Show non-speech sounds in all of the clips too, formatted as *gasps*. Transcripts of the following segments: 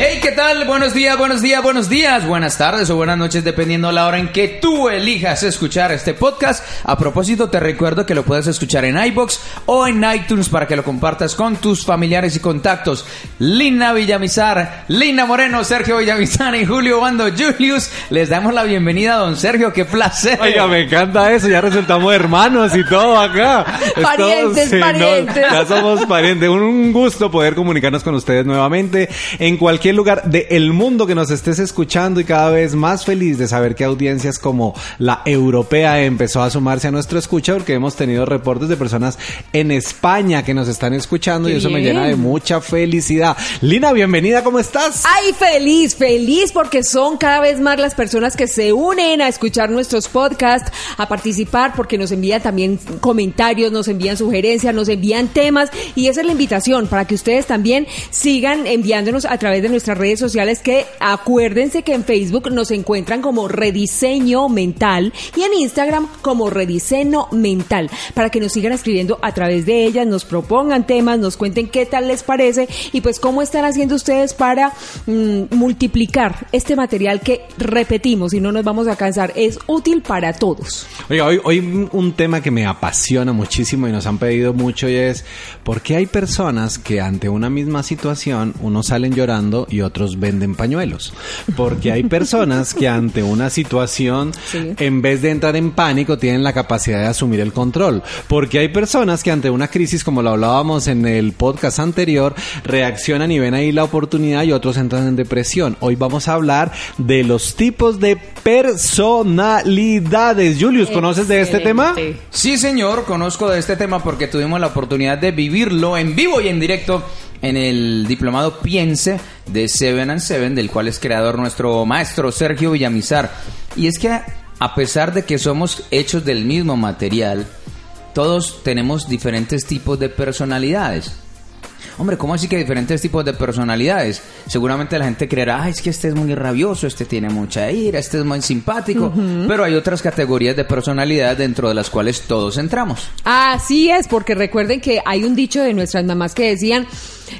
Hey, ¿qué tal? Buenos días, buenos días, buenos días, buenas tardes o buenas noches, dependiendo la hora en que tú elijas escuchar este podcast. A propósito, te recuerdo que lo puedes escuchar en iBox o en iTunes para que lo compartas con tus familiares y contactos. Lina Villamizar, Lina Moreno, Sergio Villamizar y Julio Bando Julius. Les damos la bienvenida a don Sergio, qué placer. Oiga, me encanta eso, ya resultamos hermanos y todo acá. Parientes, Estamos- sí, no, parientes. ya somos parientes. Un, un gusto poder comunicarnos con ustedes nuevamente en cualquier lugar del mundo que nos estés escuchando y cada vez más feliz de saber que audiencias como la europea empezó a sumarse a nuestro escucha porque hemos tenido reportes de personas en España que nos están escuchando Qué y eso me llena de mucha felicidad. Lina, bienvenida, ¿cómo estás? Ay, feliz, feliz porque son cada vez más las personas que se unen a escuchar nuestros podcasts, a participar porque nos envían también comentarios, nos envían sugerencias, nos envían temas y esa es la invitación para que ustedes también sigan enviándonos a través de nuestras redes sociales que acuérdense que en Facebook nos encuentran como Rediseño Mental y en Instagram como Rediseño Mental para que nos sigan escribiendo a través de ellas, nos propongan temas, nos cuenten qué tal les parece y pues cómo están haciendo ustedes para mm, multiplicar este material que repetimos y no nos vamos a cansar, es útil para todos. Oiga, hoy, hoy un- tema que me apasiona muchísimo y nos han pedido mucho y es ¿por qué hay personas que ante una misma situación unos salen llorando y otros venden pañuelos? Porque hay personas que ante una situación Sí. en vez de entrar en pánico tienen la capacidad de asumir el control. Porque hay personas que ante una crisis como lo hablábamos en el podcast anterior reaccionan y ven ahí la oportunidad y otros entran en depresión. Hoy vamos a hablar de los tipos de personalidades. Julius, ¿conoces de este tema? Sí, señor, conozco de este tema porque tuvimos la oportunidad de vivirlo en vivo y en directo en el diplomado Piense de Seven and Seven, del cual es creador nuestro maestro Sergio Villamizar. Y es que a pesar de que somos hechos del mismo material, todos tenemos diferentes tipos de personalidades. Hombre, ¿cómo así que diferentes tipos de personalidades? Seguramente la gente creerá, "Ay, es que este es muy rabioso, este tiene mucha ira, este es muy simpático. Pero hay otras categorías de personalidad dentro de las cuales todos entramos. Así es, porque recuerden que hay un dicho de nuestras mamás que decían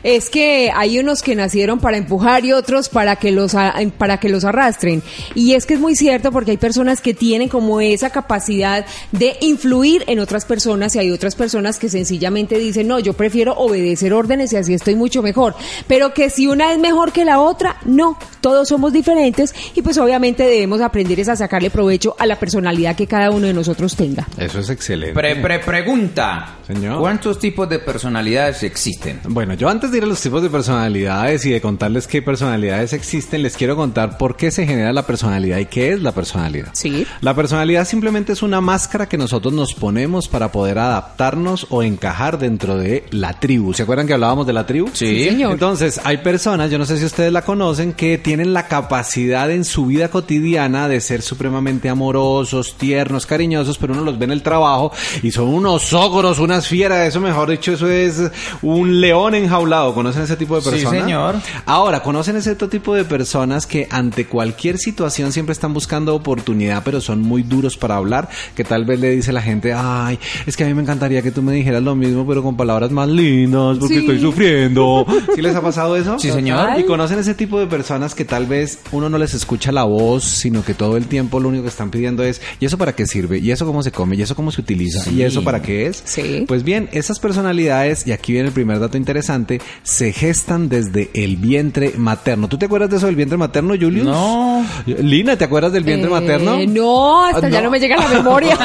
es que hay unos que nacieron para empujar y otros para que los a- para que los arrastren. Y es que es muy cierto porque hay personas que tienen como esa capacidad de influir en otras personas y hay otras personas que sencillamente dicen, "No, yo prefiero obedecer órdenes y así estoy mucho mejor." Pero que si una es mejor que la otra, no, todos somos diferentes y pues obviamente debemos aprender es a sacarle provecho a la personalidad que cada uno de nosotros tenga. Eso es excelente. Pre, pre- pregunta. Señor. ¿Cuántos tipos de personalidades existen? Bueno, yo antes de ir a los tipos de personalidades y de contarles qué personalidades existen, les quiero contar por qué se genera la personalidad y qué es la personalidad. Sí. La personalidad simplemente es una máscara que nosotros nos ponemos para poder adaptarnos o encajar dentro de la tribu. ¿Se acuerdan que hablábamos de la tribu? Sí, señor. Entonces, hay personas, yo no sé si ustedes la conocen, que tienen la capacidad en su vida cotidiana de ser supremamente amorosos, tiernos, cariñosos, pero uno los ve en el trabajo y son unos ogros, unas fieras, eso mejor dicho, eso es un león enjaulado. ¿Conocen ese tipo de Sí, personas? señor. Ahora, ¿conocen ese otro tipo de personas que ante cualquier situación siempre están buscando oportunidad, pero son muy duros para hablar? Que tal vez le dice la gente, ay, es que a mí me encantaría que tú me dijeras lo mismo, pero con palabras más lindas, porque Sí. estoy sufriendo. *laughs* ¿Sí les ha pasado eso? Sí, señor. Y conocen ese tipo de personas que tal vez uno no les escucha la voz, sino que todo el tiempo lo único que están pidiendo es, ¿y eso para qué sirve? ¿Y eso cómo se come? ¿Y eso cómo se utiliza? Sí. ¿Y eso para qué es? Sí. Pues bien, esas personalidades, y aquí viene el primer dato interesante, se gestan desde el vientre materno. ¿Tú te acuerdas de eso del vientre materno, Julius? No. Lina, ¿te acuerdas del vientre Eh, materno? No, hasta Ah, ya no. no me llega la *laughs* memoria.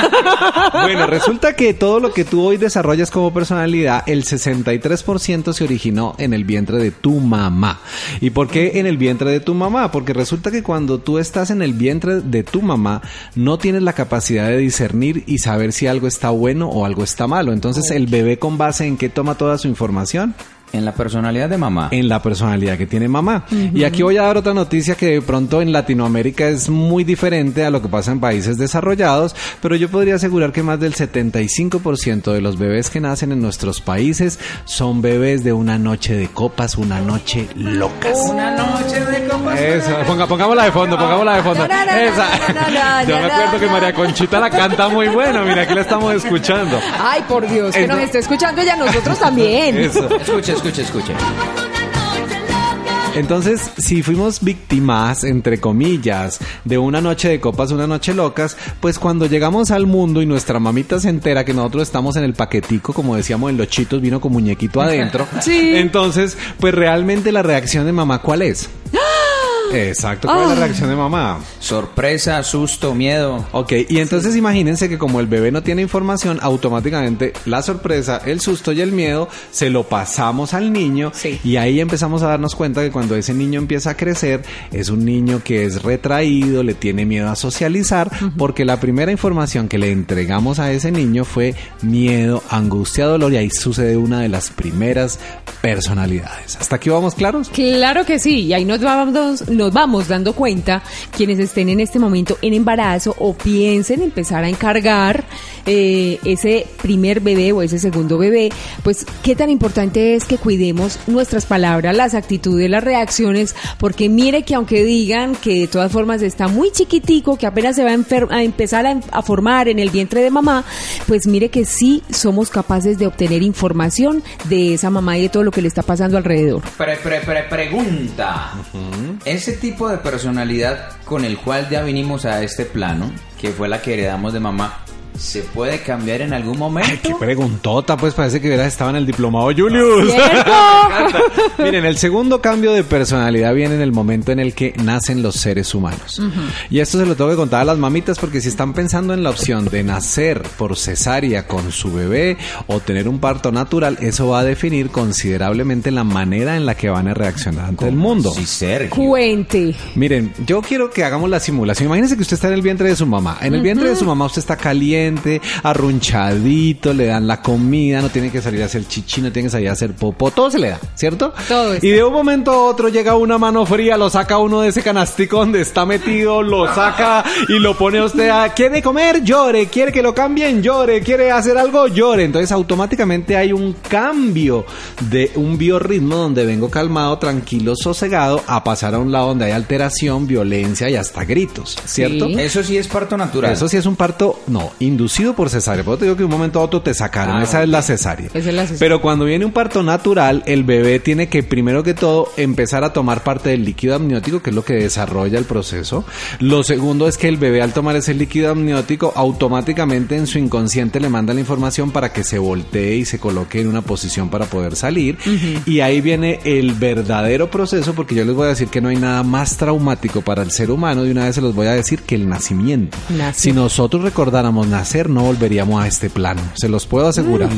Bueno, resulta que todo lo que tú hoy desarrollas como personalidad, el 63% se originó en el vientre de tu mamá. ¿Y por qué en el vientre de tu mamá? Porque resulta que cuando tú estás en el vientre de tu mamá, no tienes la capacidad de discernir y saber si algo está bueno o algo está malo. Entonces, el bebé con base en qué toma toda su información En la personalidad de mamá. en la personalidad que tiene mamá. Y aquí voy a dar otra noticia que de pronto en Latinoamérica es muy diferente a lo que pasa en países desarrollados, pero yo podría asegurar que más del 75% de los bebés que nacen en nuestros países son bebés de una noche de copas, una noche locas. Una noche de copas. Eso, ponga, pongámosla de fondo, pongámosla de fondo. Esa. Yo me acuerdo que. María Conchita la canta muy bueno, mira, aquí la estamos escuchando. Ay, por Dios, que nos está escuchando ella, nosotros también. Eso. Escuche, escuche, escuche. Entonces, si fuimos víctimas, entre comillas, de una noche de copas, una noche locas, pues cuando llegamos al mundo y nuestra mamita se entera que nosotros estamos en el paquetico, como decíamos en los chitos, vino con muñequito adentro. *laughs* Sí. Entonces, pues realmente la reacción de mamá, ¿cuál es? Exacto, ¿cuál es la reacción de mamá? Sorpresa, susto, miedo. Ok, y entonces imagínense que como el bebé no tiene información, automáticamente la sorpresa, el susto y el miedo se lo pasamos al niño Sí. y ahí empezamos a darnos cuenta que cuando ese niño empieza a crecer es un niño que es retraído, le tiene miedo a socializar, porque la primera información que le entregamos a ese niño fue miedo, angustia, dolor y ahí sucede una de las primeras personalidades. ¿Hasta aquí vamos claros? Claro que sí, y ahí nos vamos, nos vamos dando cuenta quienes estén en este momento en embarazo o piensen empezar a encargar eh, ese primer bebé o ese segundo bebé, pues qué tan importante es que cuidemos nuestras palabras, las actitudes, las reacciones, porque mire que aunque digan que de todas formas está muy chiquitico, que apenas se va a, a empezar a, a formar en el vientre de mamá, pues mire que sí somos capaces de obtener información de esa mamá y de todo lo que le está pasando alrededor. Pre, pre, pre- pregunta. Ese tipo de personalidad con el cual ya vinimos a este plano, que fue la que heredamos de mamá, ¿se puede cambiar en algún momento? Ay, qué preguntota, pues parece que hubiera estado en el diplomado Julius. *laughs* Miren, el segundo cambio de personalidad viene en el momento en el que nacen los seres humanos. Y esto se lo tengo que contar a las mamitas porque si están pensando en la opción de nacer por cesárea con su bebé o tener un parto natural, eso va a definir considerablemente la manera en la que van a reaccionar ante el mundo. Sí, Sergio. Cuente. Miren, yo quiero que hagamos la simulación. Imagínense que usted está en el vientre de su mamá. En el vientre de su mamá usted está caliente, arrunchadito, le dan la comida, no tiene que salir a hacer chichi, no tiene que salir a hacer popó, todo se le da, ¿cierto? Todo. Y de un momento a otro llega una mano fría, lo saca uno de ese canastico donde está metido, lo saca y lo pone a usted a, ¿quiere comer? Llore, quiere que lo cambien, llore, quiere hacer algo, llore. Entonces automáticamente hay un cambio de un biorritmo donde vengo calmado, tranquilo, sosegado, a pasar a un lado donde hay alteración, violencia y hasta gritos, ¿cierto? Sí. Eso sí es parto natural. Eso sí es un parto, no, inducido por cesárea. Por eso te digo que de un momento a otro te sacaron. Ah, Esa es la cesárea. Esa es la cesárea. Pero cuando viene un parto natural, el bebé tiene que primero que todo empezar a tomar parte del líquido amniótico, que es lo que desarrolla el proceso. Lo segundo es que el bebé al tomar ese líquido amniótico, automáticamente en su inconsciente le manda la información para que se voltee y se coloque en una posición para poder salir. Y ahí viene el verdadero proceso, porque yo les voy a decir que no hay nada más traumático para el ser humano, de una vez se los voy a decir que el nacimiento. Si nosotros recordáramos nacer, no volveríamos a este plano. Se los puedo asegurar.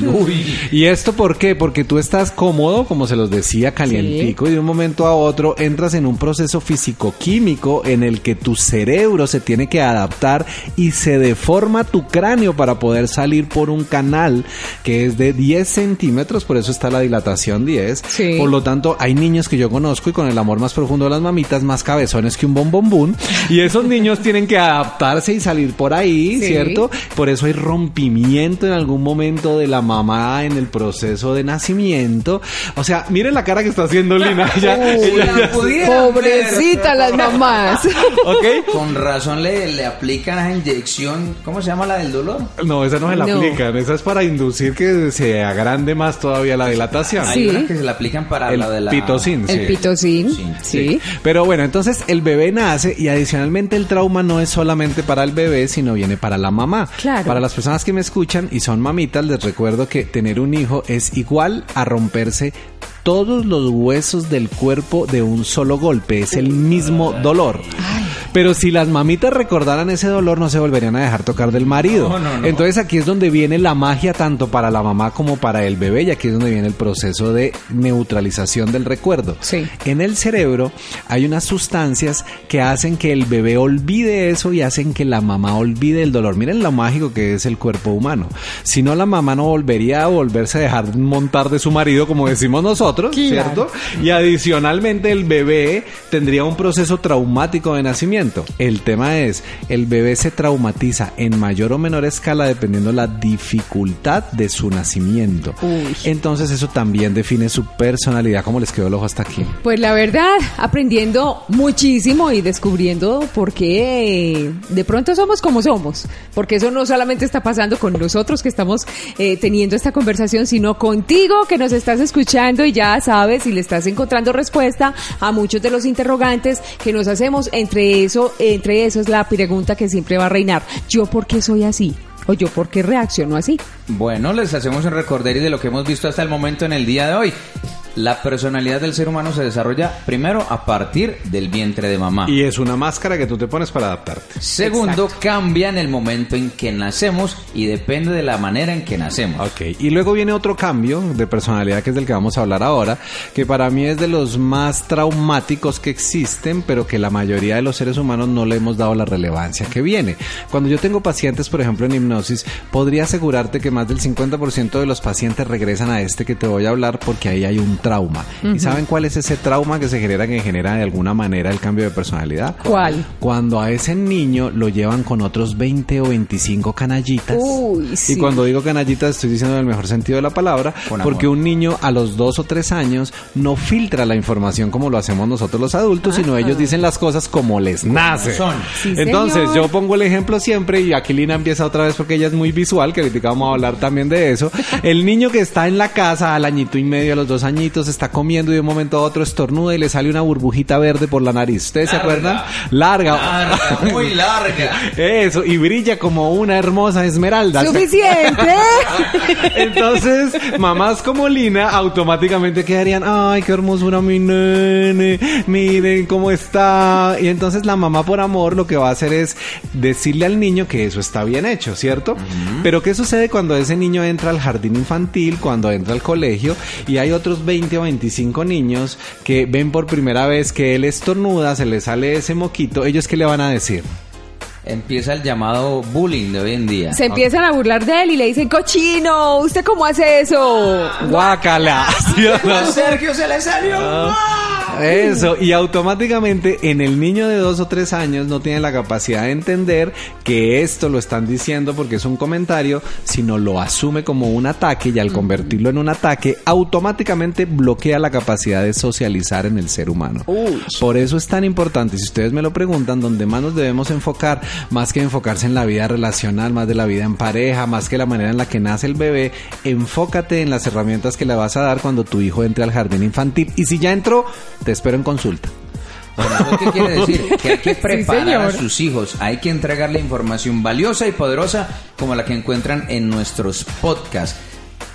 ¿Y esto por qué? Porque tú estás cómodo, como se los decía, calientico, y de un momento a otro entras en un proceso físico-químico en el que tu cerebro se tiene que adaptar y se deforma tu cráneo para poder salir por un canal que es de 10 centímetros, por eso está la dilatación 10. Sí. Por lo tanto, hay niños que yo conozco y con el amor más profundo de las mamitas, más cabezones que un bombombún, y esos niños tienen que adaptarse y salir por ahí, Sí. ¿cierto? Por eso hay rompimiento en algún momento de la mamá en el proceso de nacimiento. O sea, miren la cara que está haciendo Lina. *laughs* Ya- Uy, ella la Pobrecita las mamás. *laughs* ¿Ok? Con razón le, le aplican esa inyección, ¿cómo se llama la del dolor? No, esa no se la No. aplican. Esa es para inducir que se agrande más todavía la dilatación. Sí. Hay una que se le aplican para El la de la... pitocin, sí. El pitocin. Sí, Sí. Pero bueno, entonces el bebé nace y adicionalmente el trauma no es solamente para el bebé, sino viene para la mamá. Para las personas que me escuchan y son mamitas, les recuerdo que tener un hijo es igual a romperse todos los huesos del cuerpo de un solo golpe. Es el mismo dolor. Pero si las mamitas recordaran ese dolor, no se volverían a dejar tocar del marido. No, no, no. Entonces aquí es donde viene la magia tanto para la mamá como para el bebé y aquí es donde viene el proceso de neutralización del recuerdo. Sí. En el cerebro hay unas sustancias que hacen que el bebé olvide eso y hacen que la mamá olvide el dolor. Miren lo mágico que es el cuerpo humano. Si no, la mamá no volvería a volverse a dejar montar de su marido, como decimos nosotros, nosotros, Claro. ¿cierto? Y adicionalmente el bebé tendría un proceso traumático de nacimiento. El tema es, el bebé se traumatiza en mayor o menor escala dependiendo la dificultad de su nacimiento. Uy. Entonces eso también define su personalidad. ¿Cómo les quedó el ojo hasta aquí? Pues la verdad, aprendiendo muchísimo y descubriendo por qué de pronto somos como somos. Porque eso no solamente está pasando con nosotros que estamos eh, teniendo esta conversación, sino contigo que nos estás escuchando y ya sabes y le estás encontrando respuesta a muchos de los interrogantes que nos hacemos. Entre eso, entre eso es la pregunta que siempre va a reinar. ¿Yo por qué soy así? ¿O yo por qué reacciono así? Bueno, les hacemos un recorderis de lo que hemos visto hasta el momento en el día de hoy. La personalidad del ser humano se desarrolla primero a partir del vientre de mamá. Y es una máscara que tú te pones para adaptarte. Segundo, cambia en el momento en que nacemos y depende de la manera en que nacemos. Ok, y luego viene otro cambio de personalidad que es del que vamos a hablar ahora, que para mí es de los más traumáticos que existen, pero que la mayoría de los seres humanos no le hemos dado la relevancia que viene. Cuando yo tengo pacientes, por ejemplo, en hipnosis, podría asegurarte que más del 50% de los pacientes regresan a este que te voy a hablar porque ahí hay un trauma. ¿Y saben cuál es ese trauma que se genera, que genera de alguna manera el cambio de personalidad? ¿Cuál? Cuando a ese niño lo llevan con otros 20 o 25 canallitas. Uy, sí. Y cuando digo canallitas estoy diciendo en el mejor sentido de la palabra, Con amor. porque un niño a los dos o tres años no filtra la información como lo hacemos nosotros los adultos, sino ellos dicen las cosas como les nace. son. Sí, Entonces señor. yo pongo el ejemplo siempre y aquí Lina empieza otra vez porque ella es muy visual, que ahorita vamos a hablar también de eso. El niño que está en la casa al añito y medio, a los dos añitos, está comiendo y de un momento a otro estornuda y le sale una burbujita verde por la nariz. ¿Ustedes se acuerdan? Larga. Larga, muy larga. Eso, y brilla como una hermosa esmeralda. Suficiente. *laughs* Entonces, mamás como Lina automáticamente quedarían, ay, qué hermosura mi nene, miren cómo está. Y entonces la mamá por amor lo que va a hacer es decirle al niño que eso está bien hecho, ¿cierto? Pero ¿qué sucede cuando ese niño entra al jardín infantil, cuando entra al colegio y hay otros 20 o 25 niños que ven por primera vez que él estornuda, se le sale ese moquito, ellos qué le van a decir? Empieza el llamado bullying de hoy en día. Se empiezan a burlar de él y le dicen, cochino, ¿usted cómo hace eso? Guácala. *laughs* *laughs* Sergio se le salió. Eso, y automáticamente en el niño de dos o tres años no tiene la capacidad de entender que esto lo están diciendo porque es un comentario, sino lo asume como un ataque y al convertirlo en un ataque, automáticamente bloquea la capacidad de socializar en el ser humano. Por eso es tan importante, si ustedes me lo preguntan, donde más nos debemos enfocar, más que enfocarse en la vida relacional, más de la vida en pareja, más que la manera en la que nace el bebé, enfócate en las herramientas que le vas a dar cuando tu hijo entre al jardín infantil. Y si ya entró, te espero en consulta. Bueno, ¿eso qué quiere decir? *laughs* Que hay que preparar a sus hijos, hay que entregarle información valiosa y poderosa como la que encuentran en nuestros podcasts.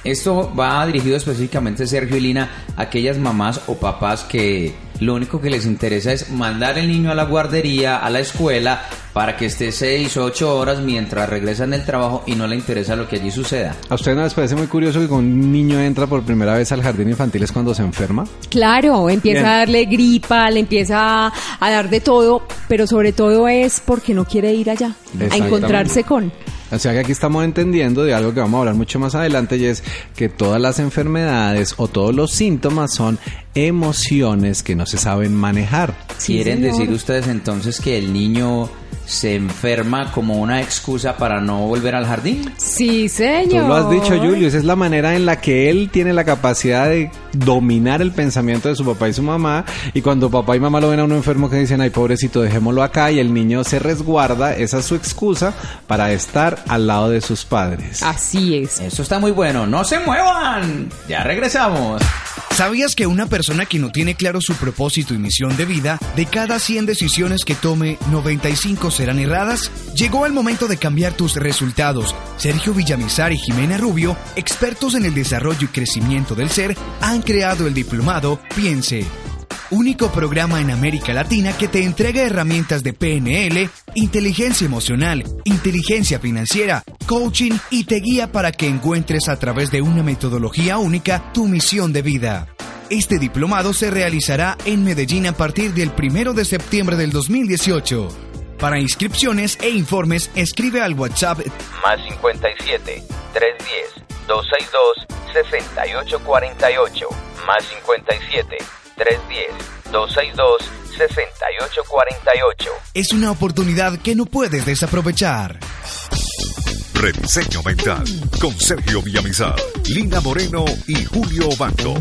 Esto va dirigido específicamente, Sergio y Lina, a aquellas mamás o papás que lo único que les interesa es mandar el niño a la guardería, a la escuela, para que esté seis o ocho horas mientras regresan del trabajo y no le interesa lo que allí suceda. ¿A ustedes no les parece muy curioso que cuando un niño entra por primera vez al jardín infantil es cuando se enferma? Claro, empieza Bien. a darle gripa, le empieza a dar de todo, pero sobre todo es porque no quiere ir allá, a encontrarse con. O sea que aquí estamos entendiendo de algo que vamos a hablar mucho más adelante y es que todas las enfermedades o todos los síntomas son emociones que no se saben manejar. Sí, ¿Quieren señor. decir ustedes entonces que el niño se enferma como una excusa para no volver al jardín? Sí, Tú señor. lo has dicho, Julio, esa es la manera en la que él tiene la capacidad de dominar el pensamiento de su papá y su mamá. Y cuando papá y mamá lo ven a uno enfermo que dicen, ay, pobrecito, dejémoslo acá, y el niño se resguarda, esa es su excusa para estar al lado de sus padres. Así es. Eso está muy bueno, no se muevan. Ya regresamos. ¿Sabías que una persona que no tiene claro su propósito y misión de vida, de cada 100 decisiones que tome, 95 serán erradas? Llegó el momento de cambiar tus resultados. Sergio Villamizar y Jimena Rubio, expertos en el desarrollo y crecimiento del ser, han creado el diplomado Piense. Único programa en América Latina que te entrega herramientas de PNL, inteligencia emocional, inteligencia financiera, coaching y te guía para que encuentres a través de una metodología única tu misión de vida. Este diplomado se realizará en Medellín a partir del 1 de septiembre del 2018. Para inscripciones e informes, escribe al WhatsApp más 57 310 262 6848. más 57 310 262 6848. Es una oportunidad que no puedes desaprovechar. Rediseño Mental con Sergio Villamizar, Lina Moreno y Julio Bando.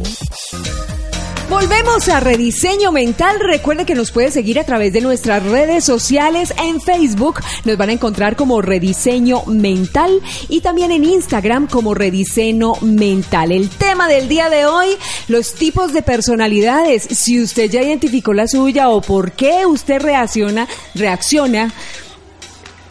Volvemos a Rediseño Mental. Recuerde que nos puede seguir a través de nuestras redes sociales. En Facebook nos van a encontrar como Rediseño Mental y también en Instagram como Rediseño Mental. El tema del día de hoy, los tipos de personalidades. Si usted ya identificó la suya o por qué usted reacciona, reacciona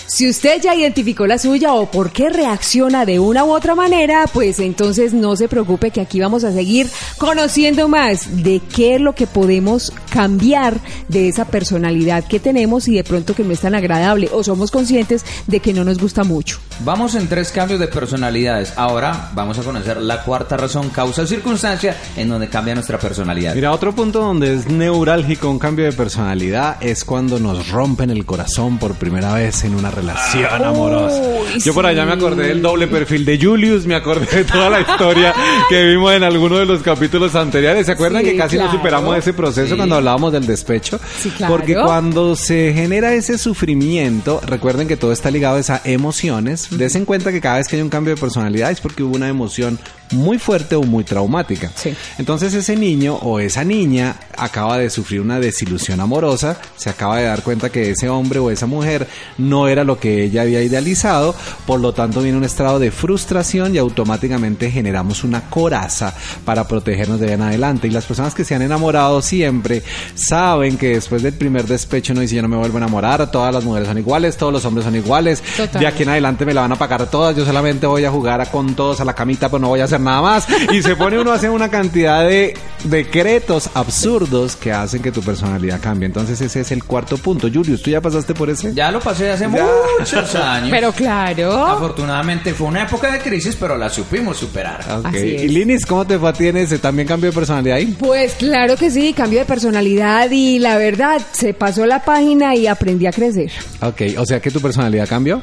si usted ya identificó la suya o por qué reacciona de una u otra manera, pues entonces no se preocupe que aquí vamos a seguir conociendo más de qué es lo que podemos cambiar de esa personalidad que tenemos y de pronto que no es tan agradable o somos conscientes de que no nos gusta mucho. Vamos en tres cambios de personalidades. Ahora vamos a conocer la cuarta razón, causa o circunstancia en donde cambia nuestra personalidad. Mira, otro punto donde es neurálgico un cambio de personalidad es cuando nos rompen el corazón por primera vez en una relación amorosa. Uy, Yo por allá me sí. acordé del doble perfil de Julius, me acordé de toda la historia que vimos en alguno de los capítulos anteriores. ¿Se acuerdan Sí, que casi no claro. superamos ese proceso Sí. cuando hablábamos del despecho? Sí, claro. Porque cuando se genera ese sufrimiento, recuerden que todo está ligado a esas emociones. Desen cuenta que cada vez que hay un cambio de personalidad es porque hubo una emoción muy fuerte o muy traumática. Sí. Entonces ese niño o esa niña acaba de sufrir una desilusión amorosa, se acaba de dar cuenta que ese hombre o esa mujer no era lo que ella había idealizado, por lo tanto viene un estado de frustración y automáticamente generamos una coraza para protegernos de ahí en adelante. Y las personas que se han enamorado siempre saben que después del primer despecho no dice yo no me vuelvo a enamorar, todas las mujeres son iguales, todos los hombres son iguales, Total. de aquí en adelante me la van a pagar todas, yo solamente voy a jugar con todos a la camita, pero no voy a hacer nada más. Y se pone uno a hacer una cantidad de decretos absurdos que hacen que tu personalidad cambie. Entonces ese es el cuarto punto. Julius, ¿tú ya pasaste por ese? Ya lo pasé hace Ya. muchos *laughs* años. Pero claro. Afortunadamente fue una época de crisis, pero la supimos superar. Ok. Así es. Y Linis, ¿cómo te fue a ti en ese? ¿También cambio de personalidad ahí? Pues claro que sí, cambio de personalidad y la verdad, se pasó la página y aprendí a crecer. Ok, o sea que tu personalidad cambió.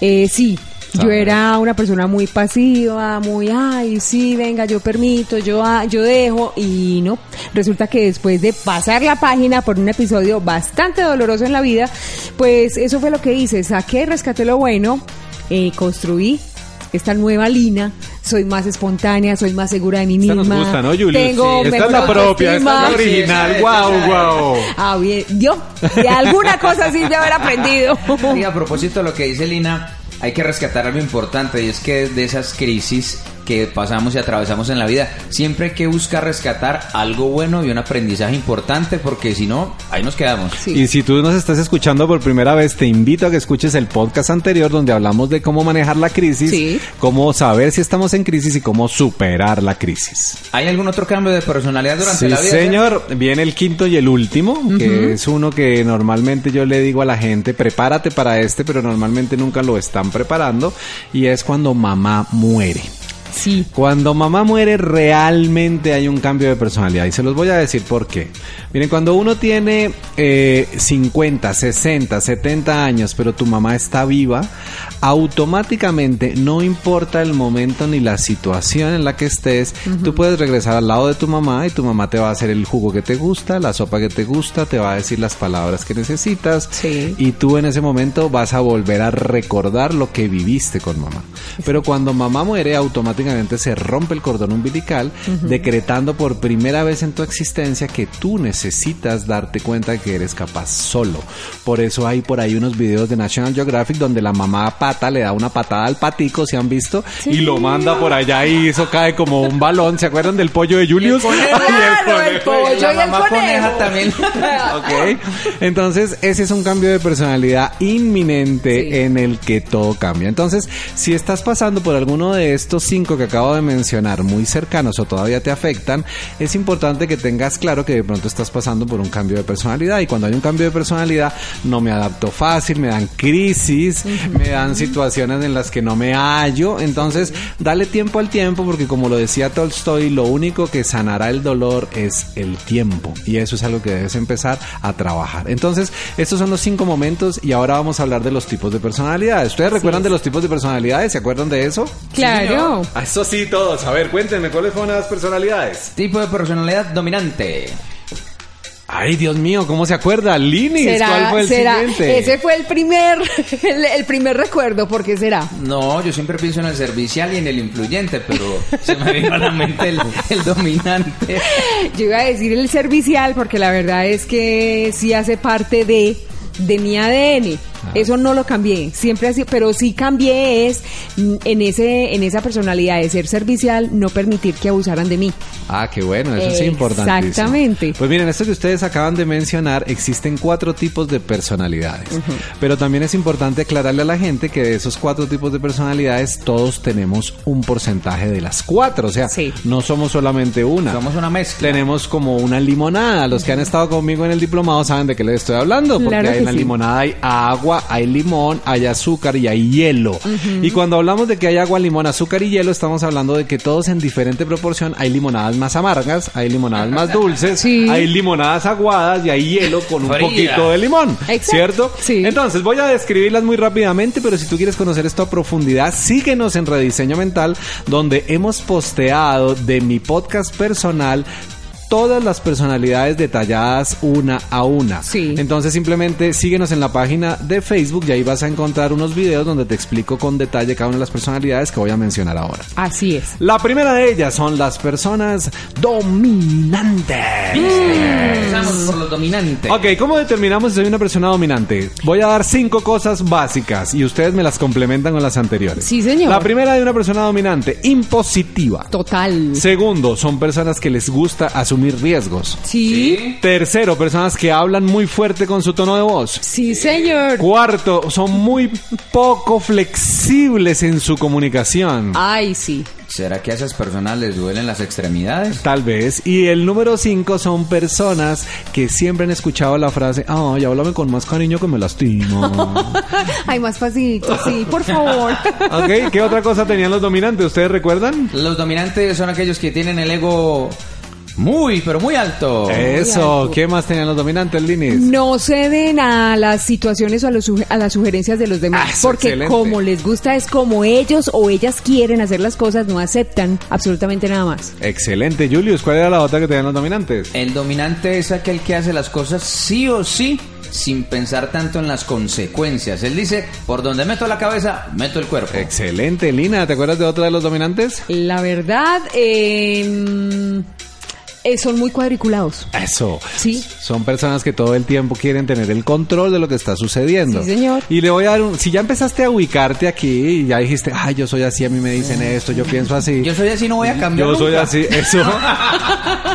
Eh, sí, yo era una persona muy pasiva, muy, ay, sí, venga, yo permito, yo, ah, yo dejo, y no. Resulta que después de pasar la página por un episodio bastante doloroso en la vida, pues eso fue lo que hice, saqué, rescaté lo bueno, eh, construí esta nueva Lina, soy más espontánea, soy más segura de mí Esta misma. nos gusta, ¿no, Julius? Tengo Sí. Esta es la propia, esta es la original. Sí, Wow, wow. Ah, bien, yo de alguna cosa sí de haber aprendido. *laughs* Y a propósito de lo que dice Lina, hay que rescatar algo importante y es que de esas crisis que pasamos y atravesamos en la vida, siempre hay que buscar rescatar algo bueno y un aprendizaje importante porque si no, ahí nos quedamos. Sí. Y si tú nos estás escuchando por primera vez, te invito a que escuches el podcast anterior donde hablamos de cómo manejar la crisis, Sí. cómo saber si estamos en crisis y cómo superar la crisis. ¿Hay algún otro cambio de personalidad durante Sí, la vida? señor. Viene el quinto y el último, que es uno que normalmente yo le digo a la gente, prepárate para este, pero normalmente nunca lo están preparando, y es cuando mamá muere. Sí. Cuando mamá muere realmente hay un cambio de personalidad y se los voy a decir por qué. Miren, cuando uno tiene eh, 50, 60, 70 años, pero tu mamá está viva, automáticamente, no importa el momento ni la situación en la que estés, tú puedes regresar al lado de tu mamá y tu mamá te va a hacer el jugo que te gusta, la sopa que te gusta, te va a decir las palabras que necesitas Sí. y tú en ese momento vas a volver a recordar lo que viviste con mamá. Pero cuando mamá muere, automáticamente se rompe el cordón umbilical, decretando por primera vez en tu existencia que tú necesitas darte cuenta de que eres capaz solo. Por eso hay por ahí unos videos de National Geographic donde la mamá pata le da una patada al patico, ¿se han visto? Y lo manda por allá y eso cae como un balón. ¿Se acuerdan del pollo de Julius? *laughs* el Claro, el pollo y la el mamá conejo. coneja también. *laughs* Entonces, ese es un cambio de personalidad inminente Sí. en el que todo cambia. Entonces, si estás pasando por alguno de estos cinco que acabo de mencionar, muy cercanos o todavía te afectan, es importante que tengas claro que de pronto estás pasando por un cambio de personalidad. Y cuando hay un cambio de personalidad, no me adapto fácil, me dan crisis, me dan situaciones en las que no me hallo. Entonces, dale tiempo al tiempo, porque como lo decía Tolstoy, lo único que sanará el dolor es el tiempo. Y eso es algo que debes empezar a trabajar. Entonces, estos son los cinco momentos y ahora vamos a hablar de los tipos de personalidades. ¿Ustedes recuerdan de los tipos de personalidades? ¿Se acuerdan de eso? Claro. Eso sí, todos. A ver, cuéntenme, ¿cuáles fueron las personalidades? Tipo de personalidad dominante. Ay, Dios mío, ¿cómo se acuerda? Linis, ¿cuál fue el será- siguiente? Ese fue el primer, *laughs* el, el primer recuerdo, ¿por qué será? No, yo siempre pienso en el servicial y en el influyente, pero *laughs* se me vino a la mente el, el dominante. Yo iba a decir el servicial porque la verdad es que sí hace parte de, de mi ADN. Ah. Eso no lo cambié, siempre así, pero sí cambié es mm, en ese en esa personalidad de ser servicial, no permitir que abusaran de mí. Ah, qué bueno, eso es importante. Exactamente. Pues miren, esto que ustedes acaban de mencionar, existen cuatro tipos de personalidades. Pero también es importante aclararle a la gente que de esos cuatro tipos de personalidades, todos tenemos un porcentaje de las cuatro. O sea, Sí. no somos solamente una. Somos una mezcla. Tenemos como una limonada. Los que han estado conmigo en el diplomado saben de qué les estoy hablando. Porque Claro en la sí. limonada hay agua, hay limón, hay azúcar y hay hielo. Y cuando hablamos de que hay agua, limón, azúcar y hielo, estamos hablando de que todos en diferente proporción hay limonadas más amargas, hay limonadas más dulces, Sí. hay limonadas aguadas y hay hielo con un Fría. poquito de limón. Exacto. ¿Cierto? Sí. Entonces voy a describirlas muy rápidamente, pero si tú quieres conocer esto a profundidad, síguenos en Rediseño Mental, donde hemos posteado de mi podcast personal todas las personalidades detalladas una a una. Sí. Entonces simplemente síguenos en la página de Facebook y ahí vas a encontrar unos videos donde te explico con detalle cada una de las personalidades que voy a mencionar ahora. Así es. La primera de ellas son las personas dominantes. Empezamos por los dominantes. Ok, ¿cómo determinamos si soy una persona dominante? Voy a dar cinco cosas básicas y ustedes me las complementan con las anteriores. Sí, señor. La primera de una persona dominante, impositiva. Total. Segundo, son personas que les gusta asumir riesgos. Sí. Tercero, personas que hablan muy fuerte con su tono de voz. Sí, señor. Cuarto, son muy poco flexibles en su comunicación. Ay, sí. ¿Será que a esas personas les duelen las extremidades? Tal vez. Y el número 5 son personas que siempre han escuchado la frase, ay, háblame con más cariño que me lastimo. *laughs* Ay, más facilito, sí, por favor. *laughs* ok, ¿qué otra cosa tenían los dominantes? ¿Ustedes recuerdan? Los dominantes son aquellos que tienen el ego muy, pero muy alto. Eso, alto. ¿qué más tenían los dominantes, Linis? No ceden a las situaciones o a, los suge- a las sugerencias de los demás. Ah, porque excelente. como les gusta es como ellos o ellas quieren hacer las cosas, no aceptan absolutamente nada más. Excelente, Julius. ¿Cuál era la otra que tenían los dominantes? El dominante es aquel que hace las cosas sí o sí sin pensar tanto en las consecuencias. Él dice, por donde meto la cabeza, meto el cuerpo. Excelente, Lina. ¿Te acuerdas de otra de los dominantes? La verdad, eh, eh, son muy cuadriculados. Eso. Sí. Son personas que todo el tiempo quieren tener el control de lo que está sucediendo. Sí, señor. Y le voy a dar un... Si ya empezaste a ubicarte aquí y ya dijiste, ay, yo soy así, a mí me dicen esto, yo pienso así. Yo soy así, no voy a cambiar. Yo soy así, eso. *laughs*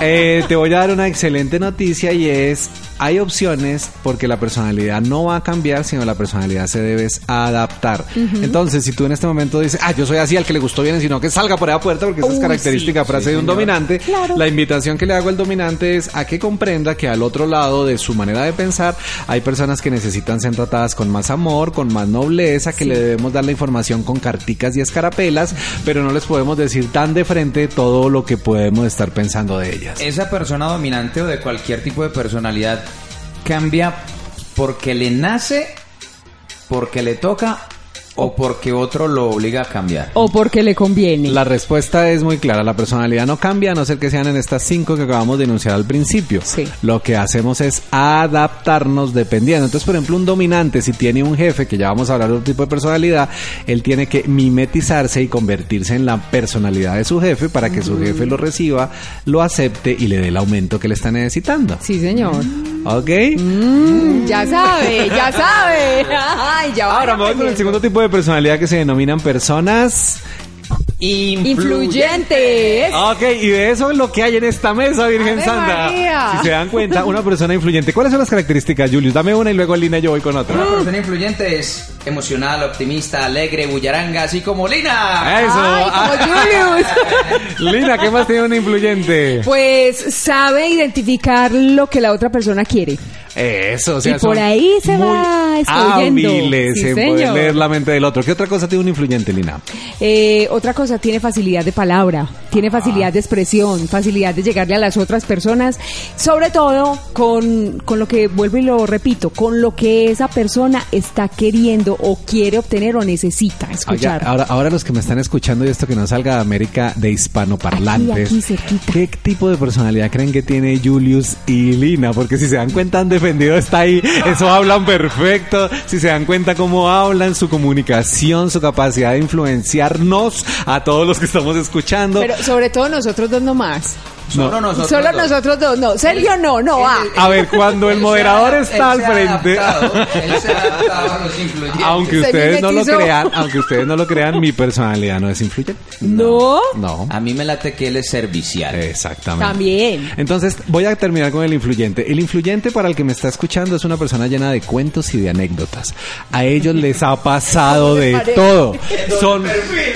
Eh, te voy a dar una excelente noticia y es, hay opciones porque la personalidad no va a cambiar, sino la personalidad se debe adaptar. Entonces, si tú en este momento dices, ah, yo soy así, al que le gustó bien, sino que salga por esa puerta porque esa es característica sí, frase sí, de un señor. dominante, Claro. la invitación que le hago al dominante es a que comprenda que al otro lado de su manera de pensar hay personas que necesitan ser tratadas con más amor, con más nobleza, que le debemos dar la información con carticas y escarapelas, pero no les podemos decir tan de frente todo lo que podemos estar pensando de ellas. Esa persona dominante o de cualquier tipo de personalidad cambia porque le nace, porque le toca o porque otro lo obliga a cambiar. O porque le conviene. La respuesta es muy clara. La personalidad no cambia a no ser que sean en estas cinco que acabamos de enunciar al principio. Sí. Lo que hacemos es adaptarnos dependiendo. Entonces, por ejemplo, un dominante, si tiene un jefe, que ya vamos a hablar de otro tipo de personalidad, él tiene que mimetizarse y convertirse en la personalidad de su jefe para que su jefe lo reciba, lo acepte y le dé el aumento que le está necesitando. Sí, señor. ¿Ok? Mm, ya sabe, ya sabe. *laughs* Ay, ya va Ahora voy con el segundo tipo de personalidad que se denominan personas Influyentes. Ok, y de eso es lo que hay en esta mesa, Virgen Ave Santa. María. Si se dan cuenta, una persona influyente. ¿Cuáles son las características, Julius? Dame una y luego línea yo voy con otra. Una persona influyente es emocional, optimista, alegre, bullaranga, así como Lina. Eso. Ay, como *laughs* Julius. Lina, ¿qué más tiene una influyente? Pues sabe identificar lo que la otra persona quiere. Eso, o sea, Y por ahí se va escabuyendo. hábiles Sí, en poder señor. leer la mente del otro. ¿Qué otra cosa tiene un influyente, Lina? Eh, otra cosa, tiene facilidad de palabra. tiene facilidad de expresión, facilidad de llegarle a las otras personas, sobre todo con, con lo que, vuelvo y lo repito, con lo que esa persona está queriendo o quiere obtener o necesita escuchar. Ahora, ahora los que me están escuchando y esto que no salga de América de hispanoparlantes, Aquí. ¿qué tipo de personalidad creen que tiene Julius y Lina? Porque si se dan cuenta, han está ahí, eso hablan perfecto, si se dan cuenta cómo hablan, su comunicación, su capacidad de influenciarnos a todos los que estamos escuchando. Pero sobre todo nosotros dos nomás. Solo nosotros. Solo dos. nosotros dos, no. Sergio no, no, ah. A ver, cuando el *laughs* moderador está al frente. adaptado, él se ha *laughs* adaptado a los influyentes. Aunque ustedes no lo crean, aunque ustedes no lo crean, mi personalidad no es influyente. No. No. A mí me late que él es servicial. Exactamente. También. Entonces, voy a terminar con el influyente. El influyente para el que me está escuchando es una persona llena de cuentos y de anécdotas. A ellos les ha pasado de todo. *laughs* Son,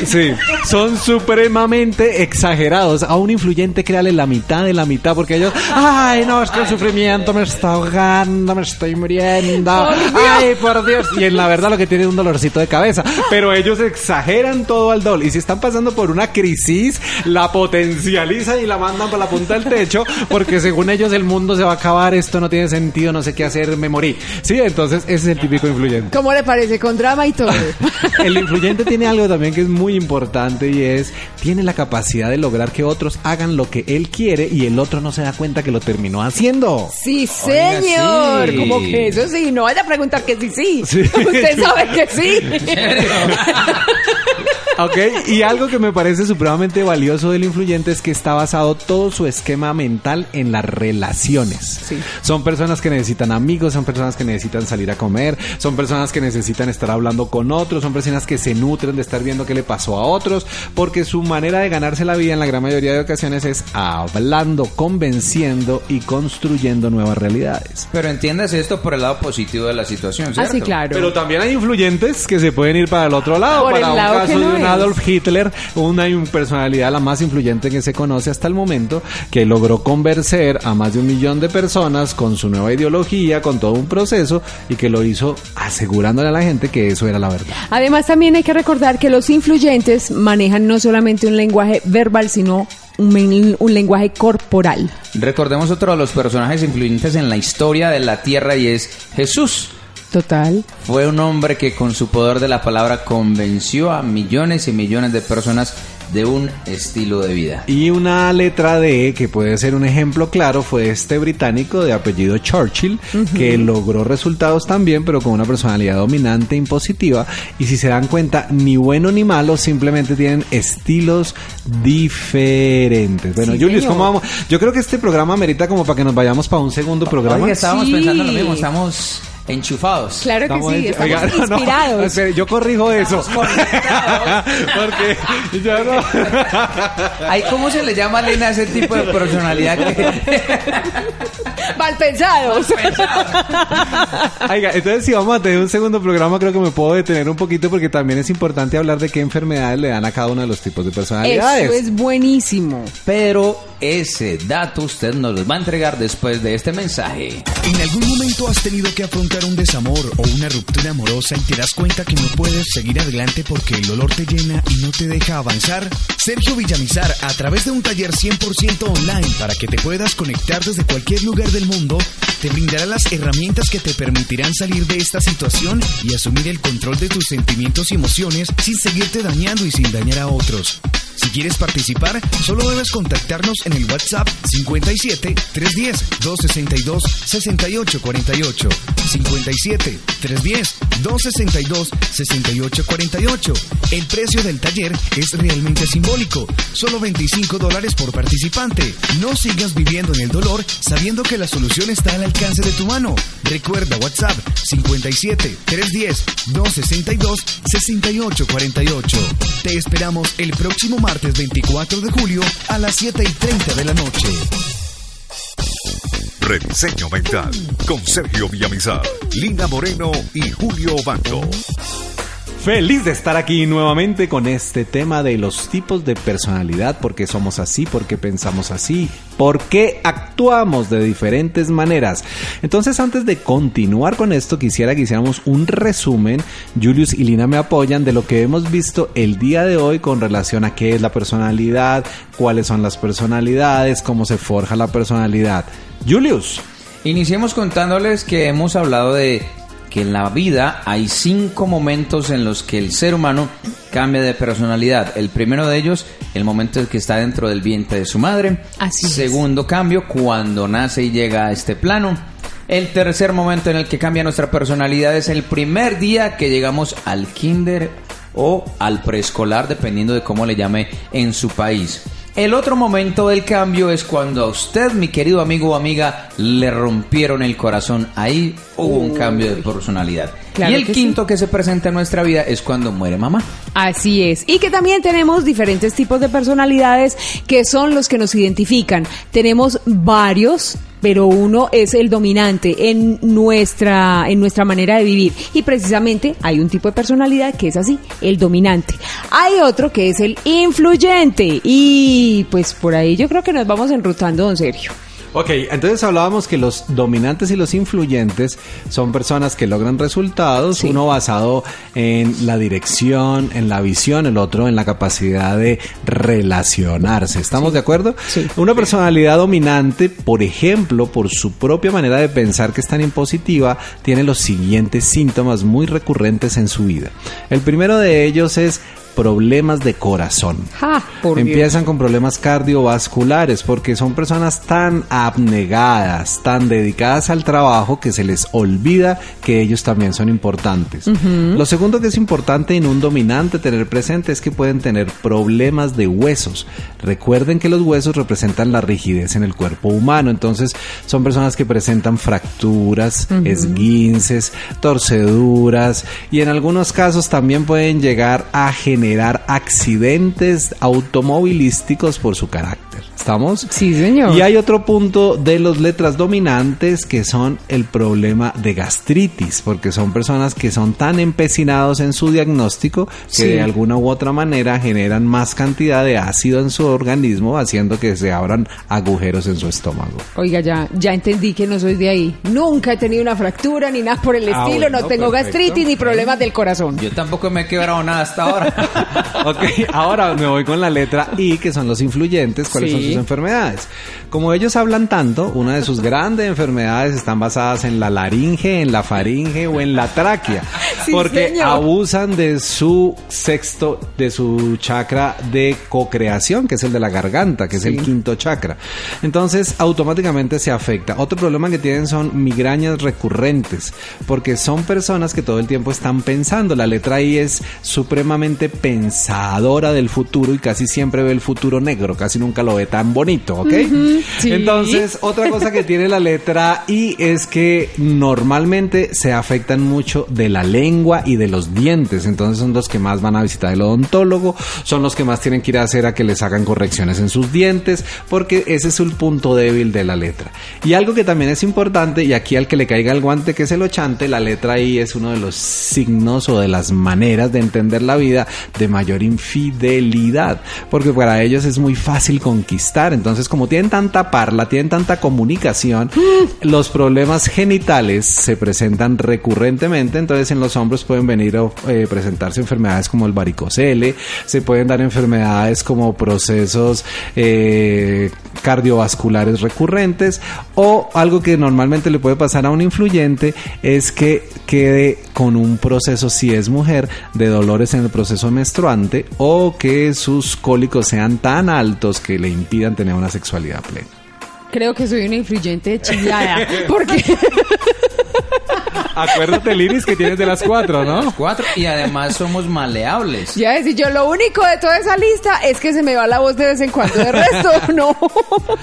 sí, son supremamente exagerados. A un influyente créale la mitad de la mitad porque ellos, ay, no, es que el sufrimiento me está ahogando, me estoy muriendo. Ay, por Dios. Y en la verdad lo que tiene es un dolorcito de cabeza. Pero ellos exageran todo al doble. Y si están pasando por una crisis, la potencializan y la mandan para la punta del techo porque según ellos el mundo se va a acabar, esto no tiene sentido, no sé qué hacer, me morí. Sí, entonces ese es el típico influyente. ¿Cómo le parece? Con drama y todo. *laughs* El influyente tiene algo también que es muy importante y es, tiene la capacidad de lograr que otros hagan lo que él quiere y el otro no se da cuenta que lo terminó haciendo. Sí, señor. sí. Como que eso sí, no vaya a preguntar que sí, sí. Sí. *laughs* Usted sabe que sí. *laughs* *laughs* Ok, y algo que me parece supremamente valioso del influyente es que está basado todo su esquema mental en las relaciones. Sí. Son personas que necesitan amigos, son personas que necesitan salir a comer, son personas que necesitan estar hablando con otros, son personas que se nutren de estar viendo qué le pasó a otros, porque su manera de ganarse la vida en la gran mayoría de ocasiones es hablando, convenciendo y construyendo nuevas realidades. Pero entiéndase esto por el lado positivo de la situación, Ah, ¿cierto? sí, claro. Pero también hay influyentes que se pueden ir para el otro lado. Por para el un lado caso que no de un es. Adolf Hitler, una personalidad la más influyente que se conoce hasta el momento, que logró convencer a más de un millón de personas con su nueva ideología, con todo un proceso, y que lo hizo asegurándole a la gente que eso era la verdad. Además, también hay que recordar que los influyentes manejan no solamente un lenguaje verbal, sino un, un lenguaje corporal. Recordemos otro de los personajes influyentes en la historia de la Tierra y es Jesús. Total. Fue un hombre que con su poder de la palabra convenció a millones y millones de personas de un estilo de vida. Y una letra D, que puede ser un ejemplo claro, fue este británico de apellido Churchill, que logró resultados también, pero con una personalidad dominante e impositiva. Y si se dan cuenta, ni bueno ni malo, simplemente tienen estilos diferentes. Bueno, Sí, Julius, señor. ¿cómo vamos? Yo creo que este programa merita como para que nos vayamos para un segundo programa. Estábamos Sí. pensando lo mismo, estamos enchufados. Claro que Estamos sí, en- estamos Oiga, no, *laughs* no, inspirados. espere, yo corrijo eso. *laughs* Porque yo no. *laughs* Ay, ¿Cómo se le llama, Lena, a ese tipo de personalidad que... Mal pensados. Oiga, entonces si vamos a tener un segundo programa, creo que me puedo detener un poquito porque también es importante hablar de qué enfermedades le dan a cada uno de los tipos de personalidades. Eso es buenísimo. Pero ese dato usted nos lo va a entregar después de este mensaje. ¿En algún momento has tenido que afrontar un desamor o una ruptura amorosa y te das cuenta que no puedes seguir adelante porque el dolor te llena y no te deja avanzar? Sergio Villamizar, a través de un taller 100% online para que te puedas conectar desde cualquier lugar del mundo, te brindará las herramientas que te permitirán salir de esta situación y asumir el control de tus sentimientos y emociones sin seguirte dañando y sin dañar a otros. Si quieres participar, solo debes contactarnos en el WhatsApp 57 310 262 6848. 57 310 262 6848. El precio del taller es realmente simbólico, solo 25 dólares por participante. No sigas viviendo en el dolor sabiendo que la solución está al alcance de tu mano. Recuerda WhatsApp 57 310 262 6848. Te esperamos el próximo martes 24 de julio a las 7 y 30 de la noche. Rediseño Mental con Sergio Villamizar, Lina Moreno y Julio Banco. Feliz de estar aquí nuevamente con este tema de los tipos de personalidad, por qué somos así, por qué pensamos así, por qué actuamos de diferentes maneras. Entonces, antes de continuar con esto, quisiera que hiciéramos un resumen, Julius y Lina me apoyan, de lo que hemos visto el día de hoy con relación a qué es la personalidad, cuáles son las personalidades, cómo se forja la personalidad. Julius. Iniciemos contándoles que hemos hablado de que en la vida hay cinco momentos en los que el ser humano cambia de personalidad. El primero de ellos, el momento en que está dentro del vientre de su madre. Así es. Segundo cambio, cuando nace y llega a este plano. El tercer momento en el que cambia nuestra personalidad es el primer día que llegamos al kinder o al preescolar, dependiendo de cómo le llame en su país. El otro momento del cambio es cuando a usted, mi querido amigo o amiga, le rompieron el corazón. Ahí hubo un cambio de personalidad. Claro y el que quinto que se presenta en nuestra vida es cuando muere mamá. Así es. Y que también tenemos diferentes tipos de personalidades que son los que nos identifican. Tenemos varios, pero uno es el dominante en nuestra, en nuestra manera de vivir. Y precisamente hay un tipo de personalidad que es así, el dominante. Hay otro que es el influyente. Y pues por ahí yo creo que nos vamos enrutando, don Sergio. Ok, entonces hablábamos que los dominantes y los influyentes son personas que logran resultados, Sí. uno basado en la dirección, en la visión, el otro en la capacidad de relacionarse. ¿Estamos de acuerdo? Sí. Una personalidad dominante, por ejemplo, por su propia manera de pensar que es tan impositiva, tiene los siguientes síntomas muy recurrentes en su vida. El primero de ellos es problemas de corazón. Ja, por Dios. Empiezan con problemas cardiovasculares porque son personas tan abnegadas, tan dedicadas al trabajo que se les olvida que ellos también son importantes. Lo segundo que es importante en un dominante tener presente es que pueden tener problemas de huesos. Recuerden que los huesos representan la rigidez en el cuerpo humano, entonces son personas que presentan fracturas, esguinces, torceduras y en algunos casos también pueden llegar a generar accidentes automovilísticos por su carácter. ¿Estamos? Sí, señor. Y hay otro punto de los letras dominantes que son el problema de gastritis, porque son personas que son tan empecinados en su diagnóstico que Sí. de alguna u otra manera generan más cantidad de ácido en su organismo, haciendo que se abran agujeros en su estómago. Oiga, ya, ya entendí que no soy de ahí. Nunca he tenido una fractura ni nada por el Ah, estilo. bueno, no tengo perfecto. gastritis ni problemas del corazón. Yo tampoco me he quebrado nada hasta ahora. *laughs* Ok, ahora me voy con la letra I, que son los influyentes, cuáles son Sí. sus enfermedades. Como ellos hablan tanto, una de sus *laughs* grandes enfermedades están basadas en la laringe, en la faringe o en la tráquea, *laughs* Sí, porque señor. abusan de su sexto, de su chakra de cocreación, que es el de la garganta, que es el quinto chakra. Entonces, automáticamente se afecta. Otro problema que tienen son migrañas recurrentes, porque son personas que todo el tiempo están pensando. La letra I es supremamente pensadora del futuro y casi siempre ve el futuro negro, casi nunca lo ve tan bonito, ¿ok? sí. Entonces, otra cosa que tiene la letra I es que normalmente se afectan mucho de la lengua y de los dientes. Entonces son los que más van a visitar el odontólogo, son los que más tienen que ir a hacer a que les hagan correcciones en sus dientes, porque ese es el punto débil de la letra. Y algo que también es importante, y aquí al que le caiga el guante que es el ochante, la letra I es uno de los signos o de las maneras de entender la vida de mayor infidelidad, porque para ellos es muy fácil conquistar. Entonces, como tienen tanta parla, tienen tanta comunicación, *gasps* los problemas genitales se presentan recurrentemente. Entonces, en los hombros pueden venir a eh, presentarse enfermedades como el varicocele, se pueden dar enfermedades como procesos eh, cardiovasculares recurrentes o algo que normalmente le puede pasar a un influyente es que quede con un proceso, si es mujer, de dolores en el proceso menstruante o que sus cólicos sean tan altos que le impidan tener una sexualidad plena. Creo que soy una influyente chillada. Porque *laughs* Acuérdate, Liris, que tienes de las cuatro, ¿no? Cuatro. Y además somos maleables. ya decir, yo lo único de toda esa lista es que se me va la voz de vez en cuando. De resto, *laughs* no.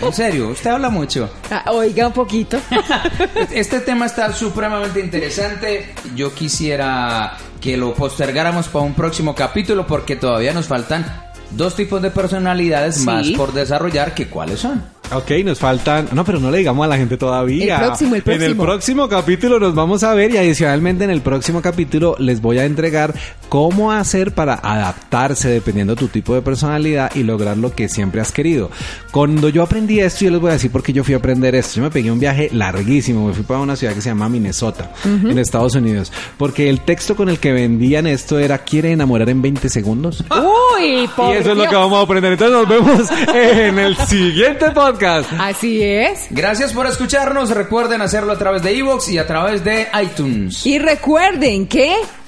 En serio, usted habla mucho. Ah, Oiga un poquito. *laughs* Este tema está supremamente interesante. Yo quisiera que lo postergáramos para un próximo capítulo porque todavía nos faltan dos tipos de personalidades Sí. más por desarrollar que cuáles son. Ok, nos faltan. No, pero no le digamos a la gente todavía. El próximo, el En el próximo capítulo nos vamos a ver y adicionalmente en el próximo capítulo les voy a entregar cómo hacer para adaptarse dependiendo de tu tipo de personalidad y lograr lo que siempre has querido. Cuando yo aprendí esto, yo les voy a decir por qué yo fui a aprender esto. Yo me pegué un viaje larguísimo, me fui para una ciudad que se llama Minnesota, en Estados Unidos, porque el texto con el que vendían esto era ¿quiere enamorar en 20 segundos? Uy, por y eso es lo que vamos a aprender. Entonces nos vemos *laughs* en el siguiente podcast. Así es. Gracias por escucharnos. Recuerden hacerlo a través de iVoox y a través de iTunes. Y recuerden que